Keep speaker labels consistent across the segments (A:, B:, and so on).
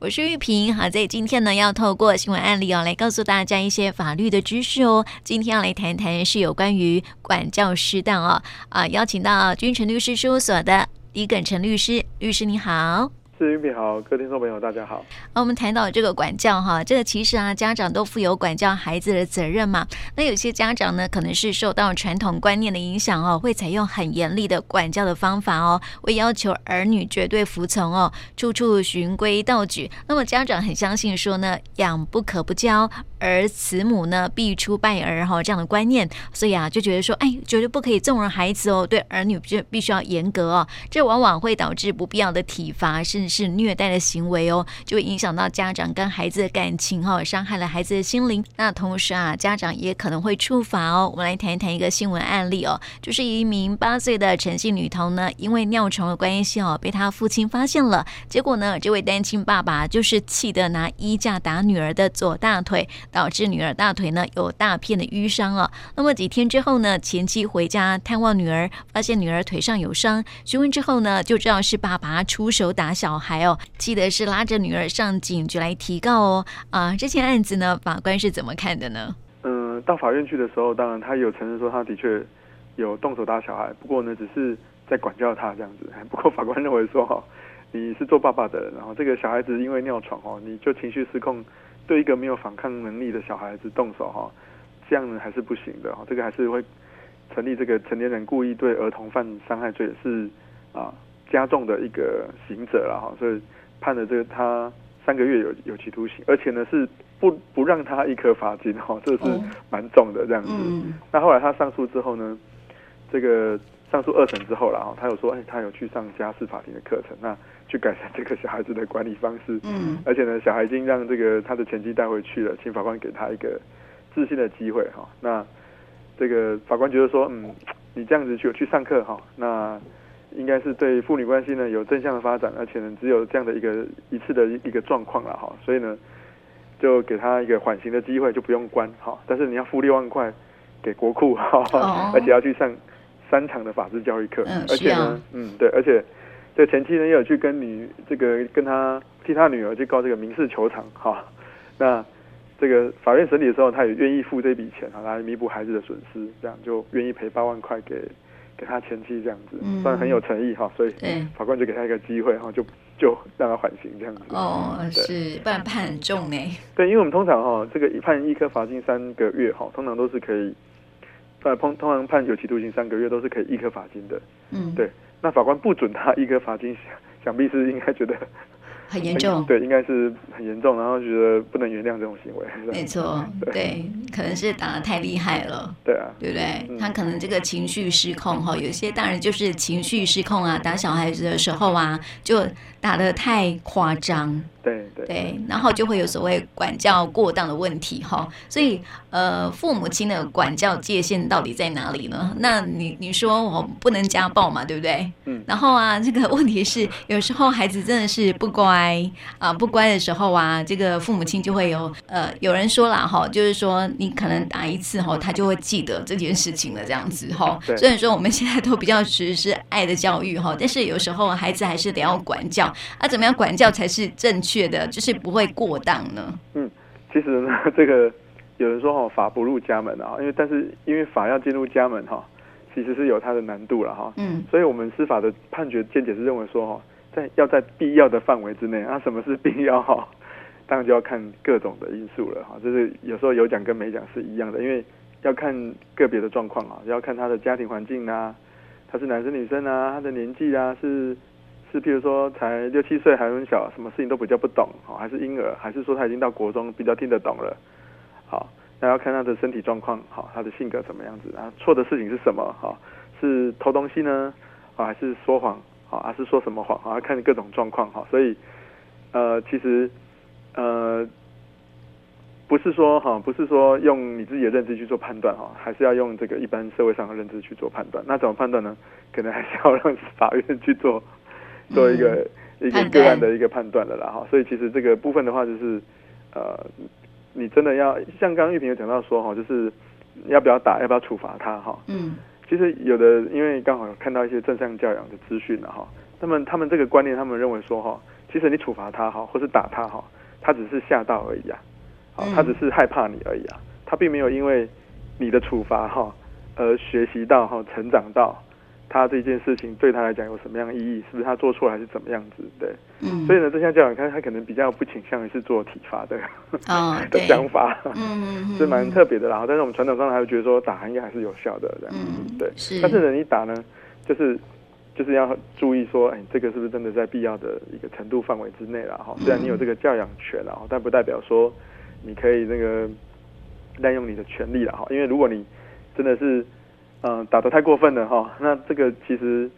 A: 我是玉萍，好，在今天呢，要透过新闻案例哦，来告诉大家一些法律的知识哦。今天要来谈谈是有关于管教失当哦，啊，邀请到君臣律师事务所的李耿诚律师，律师你好。
B: 是玉萍好，各位听众朋友大家好。
A: 我们谈到这个管教哈，这个其实啊，家长都负有管教孩子的责任嘛。那有些家长呢，可能是受到传统观念的影响哦，会采用很严厉的管教的方法哦，会要求儿女绝对服从哦，处处循规蹈矩。那么家长很相信说呢，养不可不教，而慈母呢必出败儿哈这样的观念，所以啊就觉得说，哎，绝对不可以纵容孩子哦，对儿女就必须要严格哦，这往往会导致不必要的体罚，甚至是虐待的行为哦，就会影响到家长跟孩子的感情哈、哦，伤害了孩子的心灵。那同时啊，家长也可能会处罚哦。我们来谈一谈一个新闻案例哦，就是一名八岁的陈姓女童呢，因为尿床的关系哦，被她父亲发现了。结果呢，这位单亲爸爸就是气得拿衣架打女儿的左大腿，导致女儿大腿呢有大片的淤伤哦。那么几天之后呢，前妻回家探望女儿，发现女儿腿上有伤，询问之后呢，就知道是爸爸出手打小孩哦。记得是拉着女儿上警局来提告哦。啊，这件案子呢，法官是怎么看的呢？
B: 嗯，到法院去的时候，当然他有承认说他的确有动手打小孩，不过呢，只是在管教他这样子。不过法官认为说，哈，你是做爸爸的，然后这个小孩子因为尿床哦，你就情绪失控，对一个没有反抗能力的小孩子动手哈，这样呢还是不行的哈，这个还是会成立这个成年人故意对儿童犯伤害罪是啊。加重的一个刑责了哈，所以判了这个他三个月有有期徒刑，而且呢是不不让他一颗罚金哈，这是蛮重的这样子。嗯、那后来他上诉之后呢，这个上诉二审之后了哈，他有说哎，他有去上家事法庭的课程，那去改善这个小孩子的管理方式。嗯，而且呢，小孩已经让这个他的前妻带回去了，请法官给他一个自信的机会哈。那这个法官觉得说，嗯，你这样子去去上课哈，那。应该是对父女关系呢有正向的发展，而且呢只有这样的一个一次的一个状况了哈，所以呢就给他一个缓刑的机会，就不用关哈，但是你要付六万块给国库哈，哦、而且要去上三场的法制教育课，嗯、而且呢，啊、嗯对，而且这前妻呢也有去跟女这个跟他替他女儿去告这个民事求偿哈，那这个法院审理的时候，他也愿意付这笔钱啊来弥补孩子的损失，这样就愿意赔八万块给。给他前妻这样子，嗯、算很有诚意哈，所以法官就给他一个机会哈，就就让他缓刑这样子。
A: 哦，是，不然判很重呢。
B: 对，因为我们通常哈，这个判一颗罚金三个月哈，通常都是可以，呃，通通常判有期徒刑三个月都是可以一颗罚金的。嗯，对，那法官不准他一颗罚金，想必是应该觉得。
A: 很严重，
B: 对，应该是很严重，然后觉得不能原谅这种行为。
A: 没错，对，对，可能是打的太厉害了。对啊，对不对？嗯、他可能这个情绪失控哈，有些大人就是情绪失控啊，打小孩子的时候啊，就打得太夸张。对对，对，然后就会有所谓管教过当的问题哈，所以呃，父母亲的管教界限到底在哪里呢？那你你说我不能家暴嘛，对不对？嗯。然后啊，这个问题是有时候孩子真的是不乖啊，不乖的时候啊，这个父母亲就会有呃，有人说了哈，就是说你可能打一次哈，他就会记得这件事情了这样子哈。对。虽然说我们现在都比较实施爱的教育哈，但是有时候孩子还是得要管教啊，怎么样管教才是正确？的，就是不会过当呢。
B: 嗯，其实呢，这个有人说哈，法不入家门啊，因为但是因为法要进入家门哈，其实是有它的难度了哈。嗯，所以我们司法的判决见解是认为说哈，在要在必要的范围之内啊，什么是必要哈？当然就要看各种的因素了哈。就是有时候有讲跟没讲是一样的，因为要看个别的状况啊，要看他的家庭环境啊，他是男生女生啊，他的年纪啊是。是，譬如说才六七岁还很小，什么事情都比较不懂，好，还是婴儿，还是说他已经到国中，比较听得懂了，好，那要看他的身体状况，好，他的性格怎么样子，啊，错的事情是什么，好，是偷东西呢，啊，还是说谎，好，还是说什么谎，好，要看各种状况，哈，所以，呃，其实，呃，不是说哈，不是说用你自己的认知去做判断，哈，还是要用这个一般社会上的认知去做判断，那怎么判断呢？可能还是要让法院去做。做一个、嗯、一个个案的一个判断的啦哈，所以其实这个部分的话就是，呃，你真的要像刚刚玉萍有讲到说哈，就是要不要打，要不要处罚他哈。嗯。其实有的因为刚好有看到一些正向教养的资讯了哈，那么他们这个观念，他们认为说哈，其实你处罚他哈，或是打他哈，他只是吓到而已啊，好，他只是害怕你而已啊，他并没有因为你的处罚哈而学习到哈成长到。他这件事情对他来讲有什么样的意义？是不是他做错了还是怎么样子？对，嗯，所以呢，这项教养，他他可能比较不倾向于是做体罚的，哦，的想法，嗯是蛮特别的啦。但是我们传统上还会觉得说打应该还是有效的，这样，嗯，对，是。但是呢，你打呢，就是就是要注意说，哎，这个是不是真的在必要的一个程度范围之内了？哈，虽然你有这个教养权了，但不代表说你可以那个滥用你的权利了，哈。因为如果你真的是。嗯、呃，打得太过分了哈，那这个其实，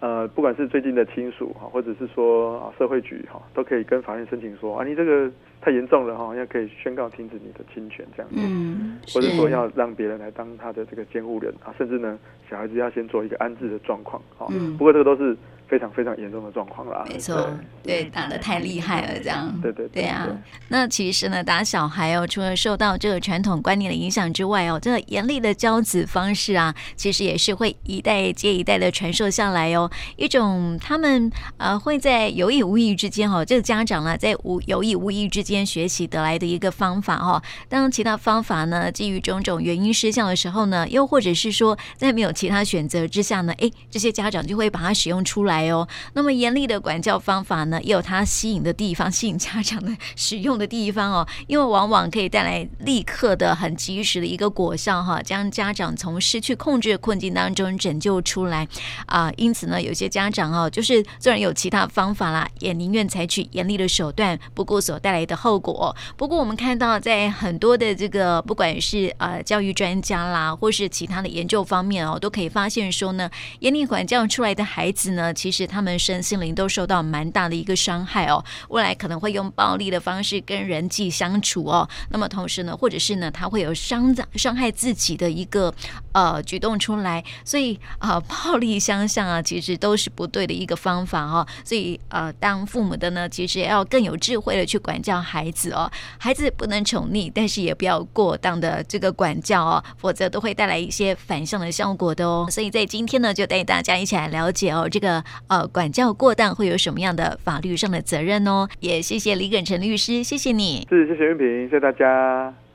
B: 呃，不管是最近的亲属哈，或者是说啊社会局哈，都可以跟法院申请说啊，你这个太严重了哈，要可以宣告停止你的侵权这样子，嗯，或者说要让别人来当他的这个监护人啊，甚至呢，小孩子要先做一个安置的状况哈，嗯，不过这个都是。非常非常严重的状况啦，
A: 没错，对，打的太厉害了，这样，
B: 对对对，
A: 对啊。那其实呢，打小孩哦，除了受到这个传统观念的影响之外哦，这个严厉的教子方式啊，其实也是会一代接一代的传授下来哦。一种他们呃会在有意无意之间哈、哦，这个家长呢在无有意无意之间学习得来的一个方法哈、哦。当其他方法呢基于种种原因失效的时候呢，又或者是说在没有其他选择之下呢，哎，这些家长就会把它使用出来。哦，那么严厉的管教方法呢，也有它吸引的地方，吸引家长的使用的地方哦，因为往往可以带来立刻的、很及时的一个果效哈，将家长从失去控制的困境当中拯救出来啊。因此呢，有些家长哦，就是虽然有其他方法啦，也宁愿采取严厉的手段，不顾所带来的后果。不过我们看到，在很多的这个不管是呃教育专家啦，或是其他的研究方面哦，都可以发现说呢，严厉管教出来的孩子呢，其其实。他们身心灵都受到蛮大的一个伤害哦，未来可能会用暴力的方式跟人际相处哦。那么同时呢，或者是呢，他会有伤伤害自己的一个呃举动出来。所以啊、暴力相向啊，其实都是不对的一个方法哦。所以呃，当父母的呢，其实要更有智慧的去管教孩子哦。孩子不能宠溺，但是也不要过当的这个管教哦，否则都会带来一些反向的效果的哦。所以在今天呢，就带大家一起来了解哦，这个。呃，管教过当会有什么样的法律上的责任哦？也谢谢李耿成律师，谢谢你。
B: 是，谢谢云平，谢谢大家。